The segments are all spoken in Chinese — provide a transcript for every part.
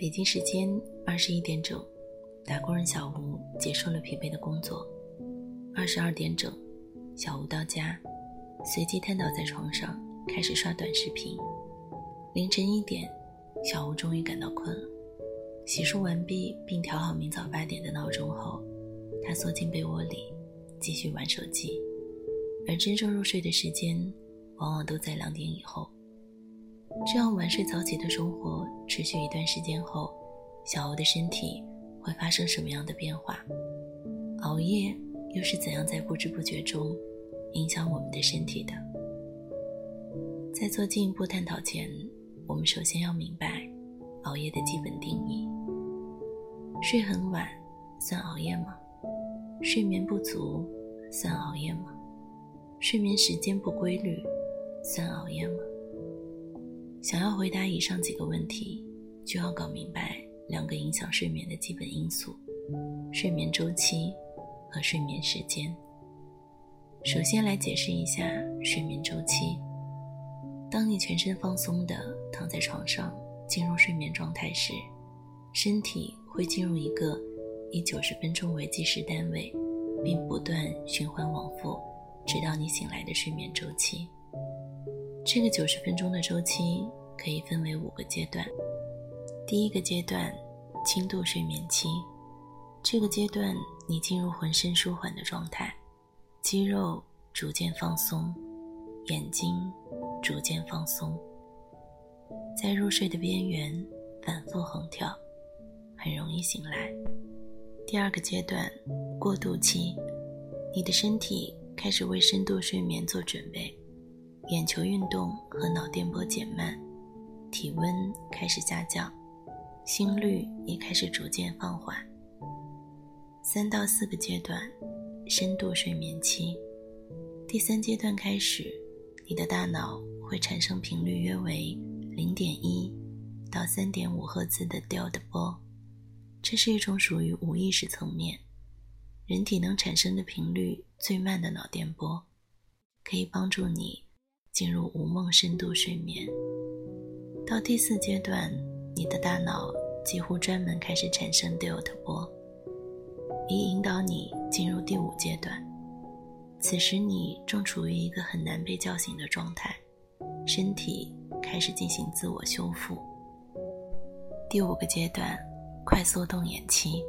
北京时间二十一点整，打工人小吴结束了疲惫的工作。二十二点整，小吴到家，随即瘫倒在床上，开始刷短视频。凌晨一点，小吴终于感到困了。洗漱完毕并调好明早八点的闹钟后，他缩进被窝里，继续玩手机。而真正入睡的时间，往往都在两点以后。这样晚睡早起的生活持续一段时间后，小欧的身体会发生什么样的变化？熬夜又是怎样在不知不觉中影响我们的身体的？在做进一步探讨前，我们首先要明白熬夜的基本定义。睡很晚算熬夜吗？睡眠不足算熬夜吗？睡眠时间不规律算熬夜吗？想要回答以上几个问题，就要搞明白两个影响睡眠的基本因素：睡眠周期和睡眠时间。首先来解释一下睡眠周期。当你全身放松地躺在床上进入睡眠状态时，身体会进入一个以九十分钟为计时单位，并不断循环往复，直到你醒来的睡眠周期。这个九十分钟的周期可以分为五个阶段。第一个阶段，轻度睡眠期。这个阶段，你进入浑身舒缓的状态，肌肉逐渐放松，眼睛逐渐放松，在入睡的边缘反复横跳，很容易醒来。第二个阶段，过渡期，你的身体开始为深度睡眠做准备。眼球运动和脑电波减慢，体温开始下降，心率也开始逐渐放缓。三到四个阶段，深度睡眠期。第三阶段开始，你的大脑会产生频率约为零点一到三点五赫兹的 delta 波，这是一种属于无意识层面，人体能产生的频率最慢的脑电波，可以帮助你。进入无梦深度睡眠。到第四阶段，你的大脑几乎专门开始产生 delta 波，以引导你进入第五阶段。此时你正处于一个很难被叫醒的状态，身体开始进行自我修复。第五个阶段，快速动眼期，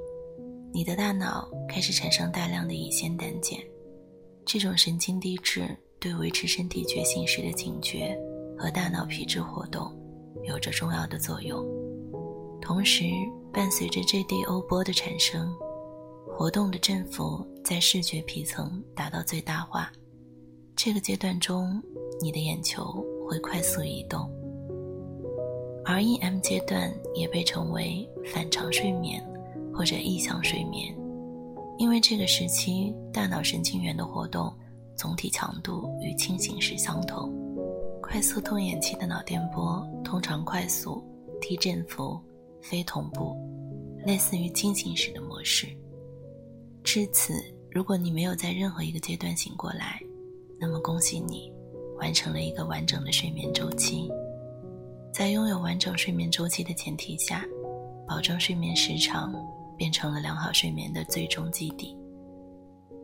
你的大脑开始产生大量的乙酰胆碱，这种神经递质。对维持身体觉醒时的警觉和大脑皮质活动有着重要的作用。同时，伴随着 GDO 波的产生，活动的振幅在视觉皮层达到最大化。这个阶段中，你的眼球会快速移动。REM 阶段也被称为反常睡眠或者异想睡眠，因为这个时期大脑神经元的活动。总体强度与清醒时相同。快速动眼期的脑电波通常快速、低振幅、非同步，类似于清醒时的模式。至此，如果你没有在任何一个阶段醒过来，那么恭喜你，完成了一个完整的睡眠周期。在拥有完整睡眠周期的前提下，保证睡眠时长变成了良好睡眠的最终基底。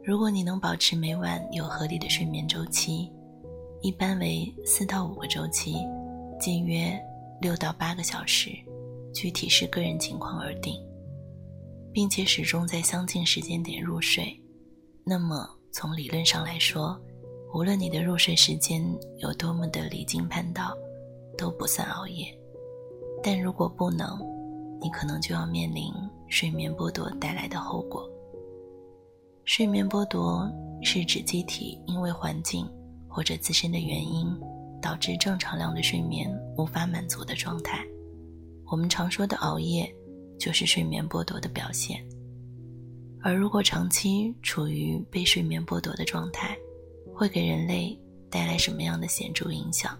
如果你能保持每晚有合理的睡眠周期，一般为四到五个周期，近约六到八个小时，具体视个人情况而定，并且始终在相近时间点入睡，那么从理论上来说，无论你的入睡时间有多么的离经叛道，都不算熬夜。但如果不能，你可能就要面临睡眠剥夺带来的后果。睡眠剥夺是指机体因为环境或者自身的原因，导致正常量的睡眠无法满足的状态。我们常说的熬夜，就是睡眠剥夺的表现。而如果长期处于被睡眠剥夺的状态，会给人类带来什么样的显著影响？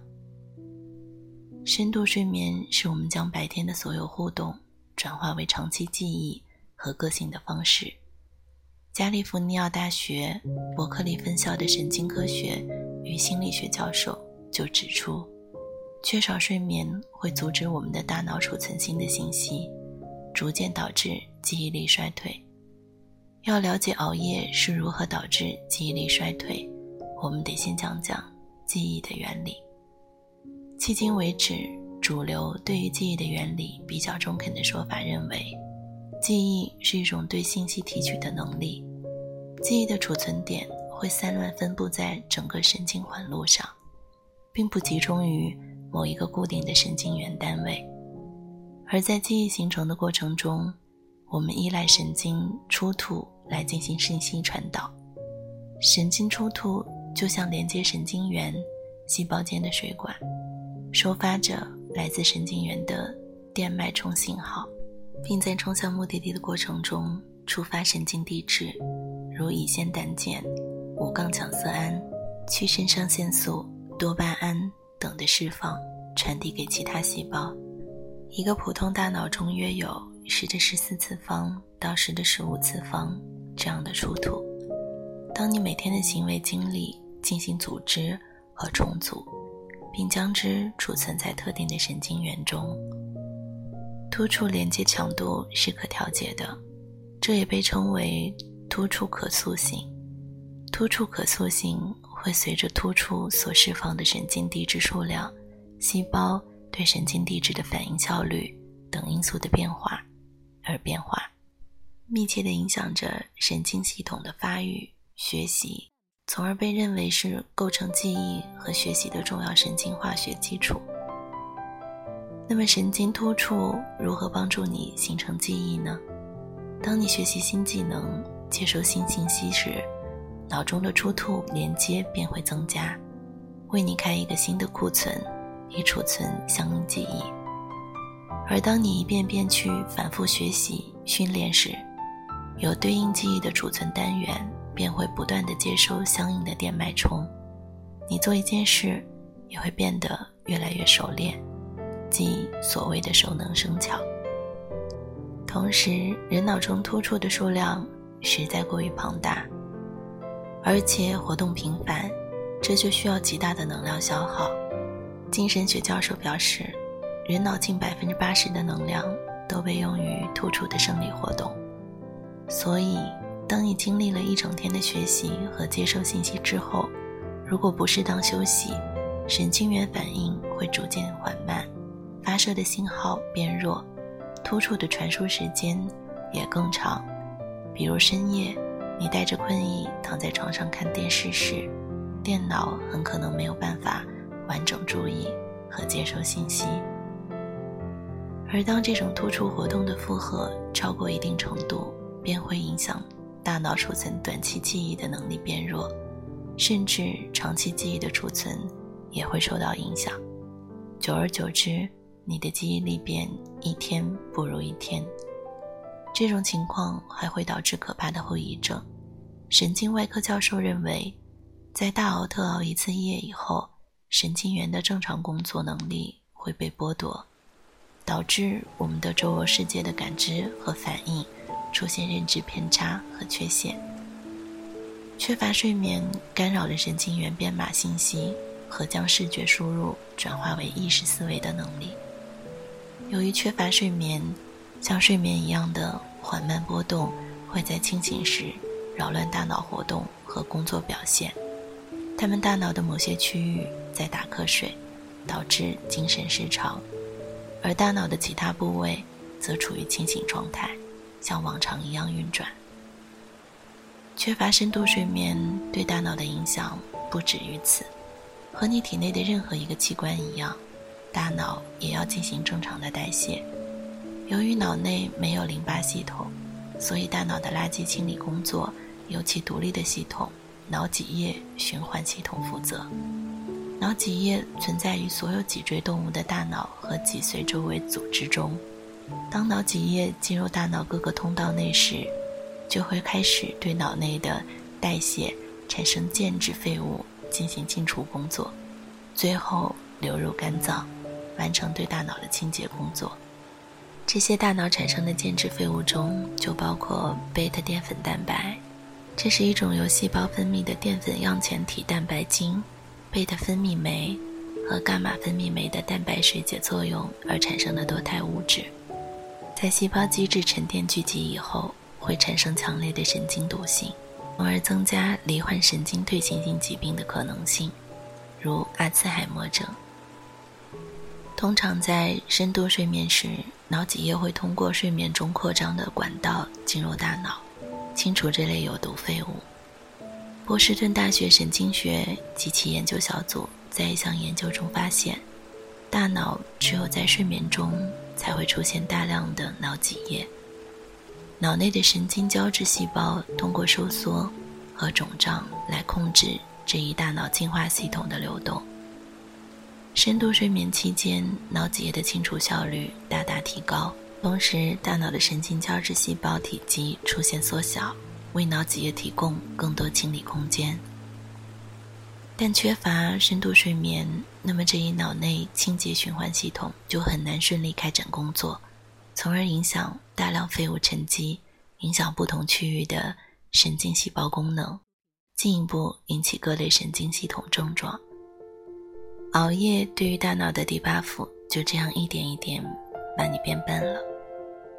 深度睡眠是我们将白天的所有互动转化为长期记忆和个性的方式。加利福尼亚大学伯克利分校的神经科学与心理学教授就指出，缺少睡眠会阻止我们的大脑储存新的信息，逐渐导致记忆力衰退。要了解熬夜是如何导致记忆力衰退，我们得先讲讲记忆的原理。迄今为止，主流对于记忆的原理比较中肯的说法认为，记忆是一种对信息提取的能力，记忆的储存点会散乱分布在整个神经环路上，并不集中于某一个固定的神经元单位。而在记忆形成的过程中，我们依赖神经出突来进行信息传导。神经出突就像连接神经元、细胞间的水管，收发着来自神经元的电脉冲信号，并在冲向目的地的过程中触发神经递质，如乙酰胆碱、五杠羟色胺、去肾上腺素、多巴胺等的释放，传递给其他细胞。一个普通大脑中约有十的十四次方到十的十五次方这样的出土。当你每天的行为经历进行组织和重组，并将之储存在特定的神经元中，突触连接强度是可调节的，这也被称为突触可塑性。突触可塑性会随着突触所释放的神经递质数量、细胞。对神经递质的反应效率等因素的变化而变化，密切地影响着神经系统的发育、学习，从而被认为是构成记忆和学习的重要神经化学基础。那么，神经突触如何帮助你形成记忆呢？当你学习新技能、接受新信息时，脑中的出突连接便会增加，为你开一个新的库存。以储存相应记忆，而当你一遍遍去反复学习训练时，有对应记忆的储存单元便会不断的接收相应的电脉冲，你做一件事也会变得越来越熟练，即所谓的熟能生巧。同时，人脑中突触的数量实在过于庞大，而且活动频繁，这就需要极大的能量消耗。精神学教授表示，人脑近百分之八十的能量都被用于突出的生理活动。所以，当你经历了一整天的学习和接受信息之后，如果不适当休息，神经元反应会逐渐缓慢，发射的信号变弱，突触的传输时间也更长。比如深夜，你带着困意躺在床上看电视时，电脑很可能没有办法。完整注意和接收信息，而当这种突出活动的负荷超过一定程度，便会影响大脑储存短期记忆的能力变弱，甚至长期记忆的储存也会受到影响。久而久之，你的记忆力便一天不如一天。这种情况还会导致可怕的后遗症。神经外科教授认为，在大熬特熬一次夜以后。神经元的正常工作能力会被剥夺，导致我们的周围世界的感知和反应出现认知偏差和缺陷。缺乏睡眠干扰了神经元编码信息和将视觉输入转化为意识思维的能力。由于缺乏睡眠，像睡眠一样的缓慢波动会在清醒时扰乱大脑活动和工作表现。他们大脑的某些区域在打瞌睡，导致精神失常，而大脑的其他部位则处于清醒状态，像往常一样运转。缺乏深度睡眠对大脑的影响不止于此，和你体内的任何一个器官一样，大脑也要进行正常的代谢。由于脑内没有淋巴系统，所以大脑的垃圾清理工作由其独立的系统。脑脊液循环系统负责。脑脊液存在于所有脊椎动物的大脑和脊髓周围组织中。当脑脊液进入大脑各个通道内时，就会开始对脑内的代谢产生间质废物进行清除工作，最后流入肝脏，完成对大脑的清洁工作。这些大脑产生的间质废物中就包括贝塔淀粉蛋白。这是一种由细胞分泌的淀粉样前体蛋白精、贝塔分泌酶和伽马分泌酶的蛋白水解作用而产生的多肽物质。在细胞基质沉淀聚集以后，会产生强烈的神经毒性，从而增加罹患神经退行性疾病的可能性，如阿兹海默症。通常在深度睡眠时，脑脊液会通过睡眠中扩张的管道进入大脑，清除这类有毒废物。波士顿大学神经学及其研究小组在一项研究中发现，大脑只有在睡眠中才会出现大量的脑脊液。脑内的神经胶质细胞通过收缩和肿胀来控制这一大脑进化系统的流动。深度睡眠期间，脑脊液的清除效率大大提高，同时大脑的神经胶质细胞体积出现缩小，为脑脊液提供更多清理空间。但缺乏深度睡眠，那么这一脑内清洁循环系统就很难顺利开展工作，从而影响大量废物沉积，影响不同区域的神经细胞功能，进一步引起各类神经系统症状。熬夜对于大脑的 debuff 就这样一点一点把你变笨了。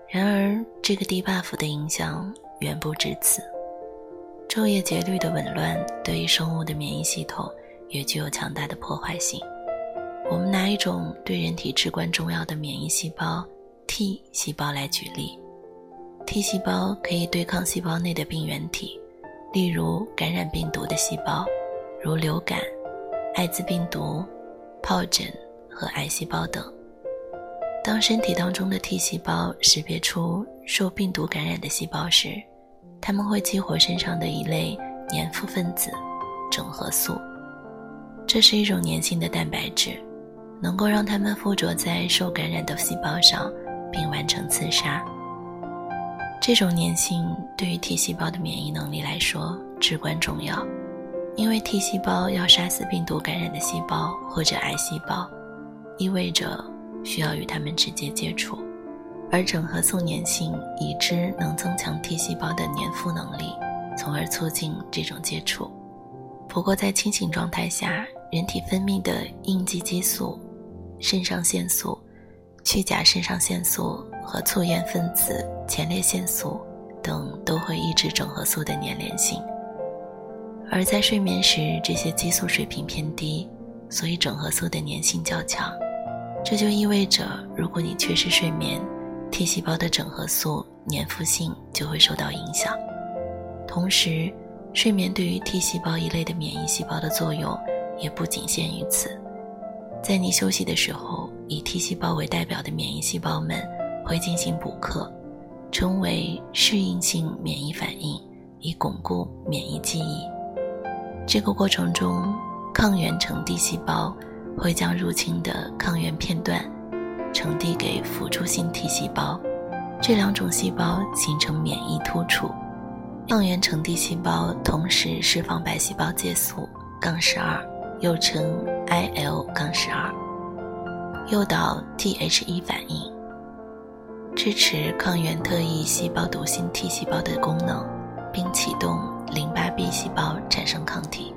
然而，这个 debuff 的影响远不止此。昼夜节律的紊乱对于生物的免疫系统也具有强大的破坏性。我们拿一种对人体至关重要的免疫细胞 T 细胞来举例。T 细胞可以对抗细胞内的病原体，例如感染病毒的细胞，如流感、艾滋病毒。疱疹和癌细胞等。当身体当中的 T 细胞识别出受病毒感染的细胞时，它们会激活身上的一类粘附分子——整合素。这是一种粘性的蛋白质，能够让它们附着在受感染的细胞上，并完成刺杀。这种粘性对于 T 细胞的免疫能力来说至关重要。因为 T 细胞要杀死病毒感染的细胞或者癌细胞，意味着需要与它们直接接触，而整合素粘性已知能增强 T 细胞的粘附能力，从而促进这种接触。不过，在清醒状态下，人体分泌的应激激素、肾上腺素、去甲肾上腺素和促炎分子前列腺素等都会抑制整合素的粘连性。而在睡眠时，这些激素水平偏低，所以整合素的粘性较强。这就意味着，如果你缺失睡眠，T 细胞的整合素粘附性就会受到影响。同时，睡眠对于 T 细胞一类的免疫细胞的作用也不仅限于此。在你休息的时候，以 T 细胞为代表的免疫细胞们会进行补课，称为适应性免疫反应，以巩固免疫记忆。这个过程中，抗原呈递细胞会将入侵的抗原片段呈递给辅助性 T 细胞，这两种细胞形成免疫突触。抗原呈递细胞同时释放白细胞介素杠十二，又称 IL 杠十二，诱导 Th1 反应，支持抗原特异细胞毒性 T 细胞的功能，并启动。淋巴 B 细胞产生抗体，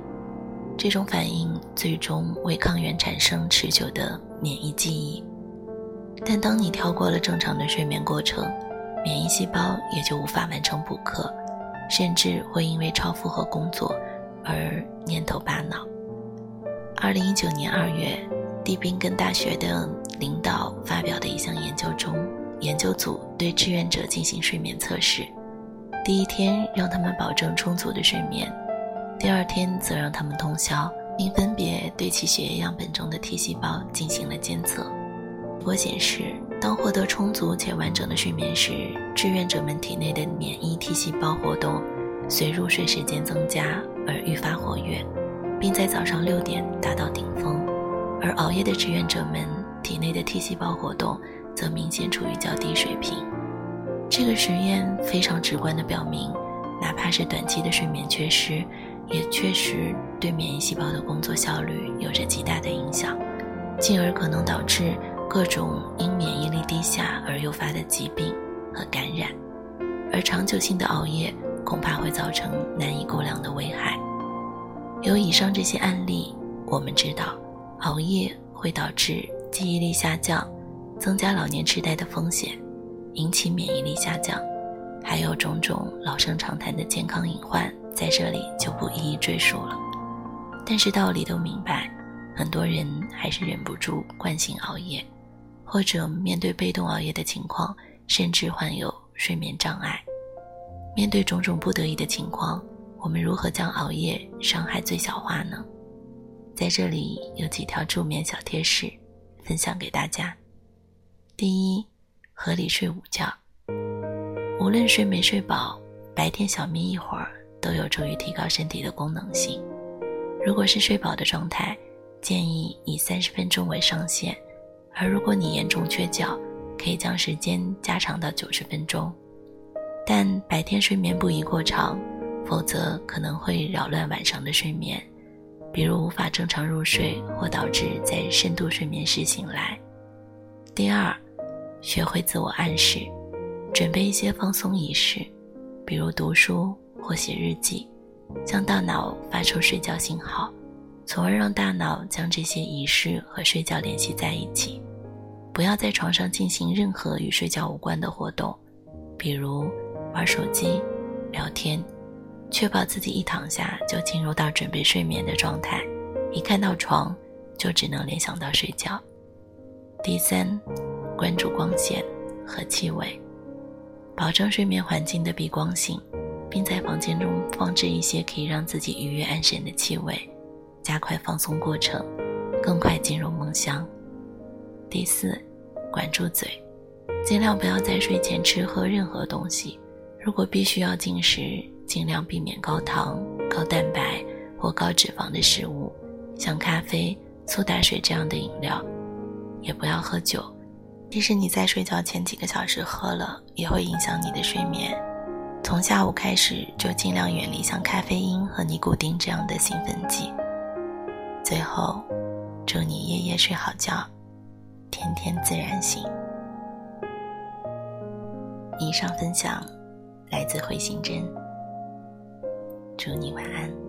这种反应最终为抗原产生持久的免疫记忆。但当你跳过了正常的睡眠过程，免疫细胞也就无法完成补课，甚至会因为超负荷工作而蔫头巴脑。二零一九年二月，蒂宾根大学的领导发表的一项研究中，研究组对志愿者进行睡眠测试。第一天让他们保证充足的睡眠，第二天则让他们通宵，并分别对其血液样本中的 T 细胞进行了监测。结果显示，当获得充足且完整的睡眠时，志愿者们体内的免疫 T 细胞活动随入睡时间增加而愈发活跃，并在早上六点达到顶峰；而熬夜的志愿者们体内的 T 细胞活动则明显处于较低水平。这个实验非常直观地表明，哪怕是短期的睡眠缺失，也确实对免疫细胞的工作效率有着极大的影响，进而可能导致各种因免疫力低下而诱发的疾病和感染。而长久性的熬夜恐怕会造成难以估量的危害。有以上这些案例，我们知道，熬夜会导致记忆力下降，增加老年痴呆的风险。引起免疫力下降，还有种种老生常谈的健康隐患，在这里就不一一赘述了。但是道理都明白，很多人还是忍不住惯性熬夜，或者面对被动熬夜的情况，甚至患有睡眠障碍。面对种种不得已的情况，我们如何将熬夜伤害最小化呢？在这里有几条助眠小贴士，分享给大家。第一，合理睡午觉。无论睡没睡饱，白天小眯一会儿都有助于提高身体的功能性。如果是睡饱的状态，建议以三十分钟为上限；而如果你严重缺觉，可以将时间加长到九十分钟。但白天睡眠不宜过长，否则可能会扰乱晚上的睡眠。比如无法正常入睡，或导致在深度睡眠时醒来。第二，学会自我暗示，准备一些放松仪式，比如读书或写日记，向大脑发出睡觉信号，从而让大脑将这些仪式和睡觉联系在一起。不要在床上进行任何与睡觉无关的活动，比如玩手机、聊天。确保自己一躺下就进入到准备睡眠的状态，一看到床就只能联想到睡觉。第三，关注光线和气味，保证睡眠环境的避光性，并在房间中放置一些可以让自己愉悦安神的气味，加快放松过程，更快进入梦乡。第四，管住嘴，尽量不要在睡前吃喝任何东西，如果必须要进食。尽量避免高糖、高蛋白或高脂肪的食物，像咖啡、苏打水这样的饮料，也不要喝酒。即使你在睡觉前几个小时喝了，也会影响你的睡眠。从下午开始就尽量远离像咖啡因和尼古丁这样的兴奋剂。最后，祝你夜夜睡好觉，天天自然醒。以上分享来自回形针。祝你晚安。